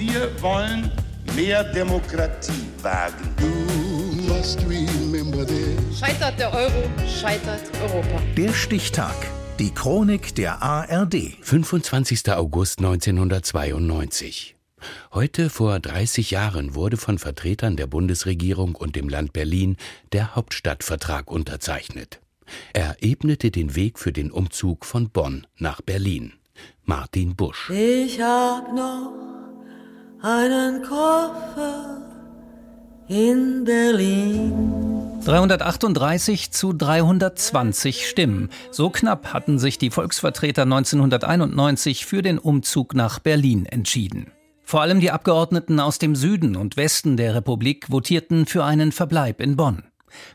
Wir wollen mehr Demokratie wagen. Scheitert der Euro, scheitert Europa. Der Stichtag. Die Chronik der ARD. 25. August 1992. Heute vor 30 Jahren wurde von Vertretern der Bundesregierung und dem Land Berlin der Hauptstadtvertrag unterzeichnet. Er ebnete den Weg für den Umzug von Bonn nach Berlin. Martin Busch. Ich hab noch einen Koffer in Berlin. 338 zu 320 Stimmen. So knapp hatten sich die Volksvertreter 1991 für den Umzug nach Berlin entschieden. Vor allem die Abgeordneten aus dem Süden und Westen der Republik votierten für einen Verbleib in Bonn.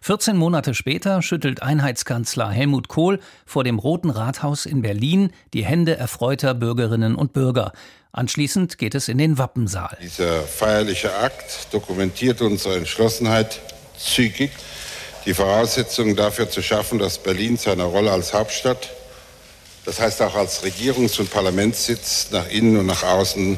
14 Monate später schüttelt Einheitskanzler Helmut Kohl vor dem Roten Rathaus in Berlin die Hände erfreuter Bürgerinnen und Bürger. Anschließend geht es in den Wappensaal. Dieser feierliche Akt dokumentiert unsere Entschlossenheit, zügig die Voraussetzungen dafür zu schaffen, dass Berlin seine Rolle als Hauptstadt, das heißt auch als Regierungs- und Parlamentssitz nach innen und nach außen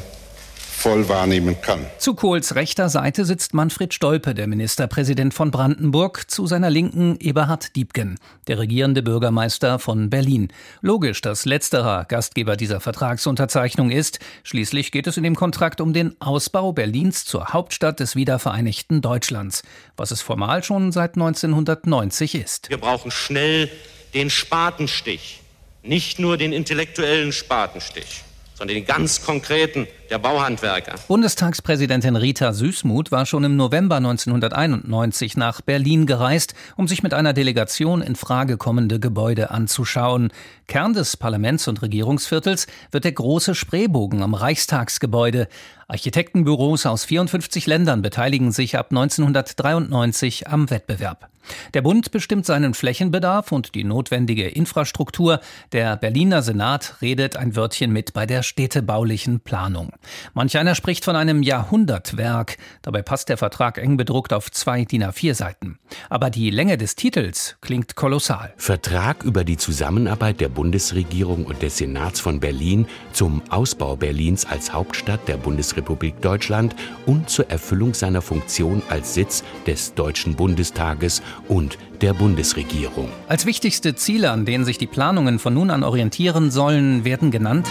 voll wahrnehmen kann. Zu Kohls rechter Seite sitzt Manfred Stolpe, der Ministerpräsident von Brandenburg, zu seiner Linken Eberhard Diebken, der regierende Bürgermeister von Berlin. Logisch, dass letzterer Gastgeber dieser Vertragsunterzeichnung ist. Schließlich geht es in dem Kontrakt um den Ausbau Berlins zur Hauptstadt des wiedervereinigten Deutschlands, was es formal schon seit 1990 ist. Wir brauchen schnell den Spatenstich, nicht nur den intellektuellen Spatenstich sondern den ganz konkreten der Bauhandwerker. Bundestagspräsidentin Rita Süßmuth war schon im November 1991 nach Berlin gereist, um sich mit einer Delegation in Frage kommende Gebäude anzuschauen. Kern des Parlaments- und Regierungsviertels wird der große Spreebogen am Reichstagsgebäude. Architektenbüros aus 54 Ländern beteiligen sich ab 1993 am Wettbewerb. Der Bund bestimmt seinen Flächenbedarf und die notwendige Infrastruktur. Der Berliner Senat redet ein Wörtchen mit bei der städtebaulichen Planung. Manch einer spricht von einem Jahrhundertwerk. Dabei passt der Vertrag eng bedruckt auf zwei DIN A4 Seiten. Aber die Länge des Titels klingt kolossal. Vertrag über die Zusammenarbeit der Bundesregierung und des Senats von Berlin zum Ausbau Berlins als Hauptstadt der Bundesrepublik Deutschland und zur Erfüllung seiner Funktion als Sitz des Deutschen Bundestages und der Bundesregierung. Als wichtigste Ziele, an denen sich die Planungen von nun an orientieren sollen, werden genannt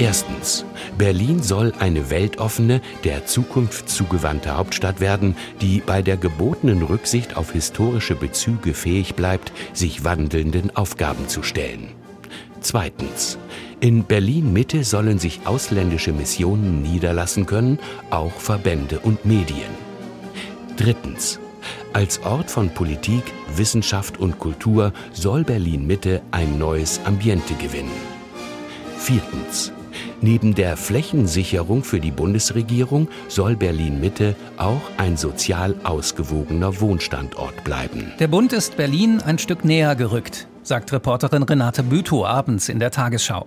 Erstens. Berlin soll eine weltoffene, der Zukunft zugewandte Hauptstadt werden, die bei der gebotenen Rücksicht auf historische Bezüge fähig bleibt, sich wandelnden Aufgaben zu stellen. Zweitens. In Berlin Mitte sollen sich ausländische Missionen niederlassen können, auch Verbände und Medien. Drittens. Als Ort von Politik, Wissenschaft und Kultur soll Berlin Mitte ein neues Ambiente gewinnen. Viertens. Neben der Flächensicherung für die Bundesregierung soll Berlin Mitte auch ein sozial ausgewogener Wohnstandort bleiben. Der Bund ist Berlin ein Stück näher gerückt, sagt Reporterin Renate Bütow abends in der Tagesschau.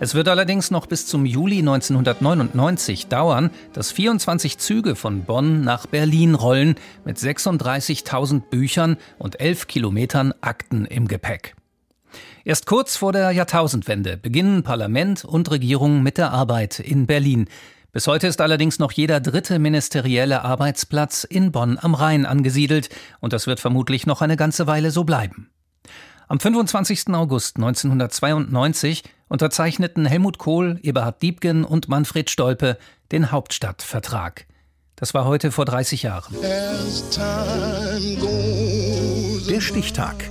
Es wird allerdings noch bis zum Juli 1999 dauern, dass 24 Züge von Bonn nach Berlin rollen mit 36.000 Büchern und 11 Kilometern Akten im Gepäck. Erst kurz vor der Jahrtausendwende beginnen Parlament und Regierung mit der Arbeit in Berlin. Bis heute ist allerdings noch jeder dritte ministerielle Arbeitsplatz in Bonn am Rhein angesiedelt und das wird vermutlich noch eine ganze Weile so bleiben. Am 25. August 1992 unterzeichneten Helmut Kohl, Eberhard Diebgen und Manfred Stolpe den Hauptstadtvertrag. Das war heute vor 30 Jahren. Der Stichtag.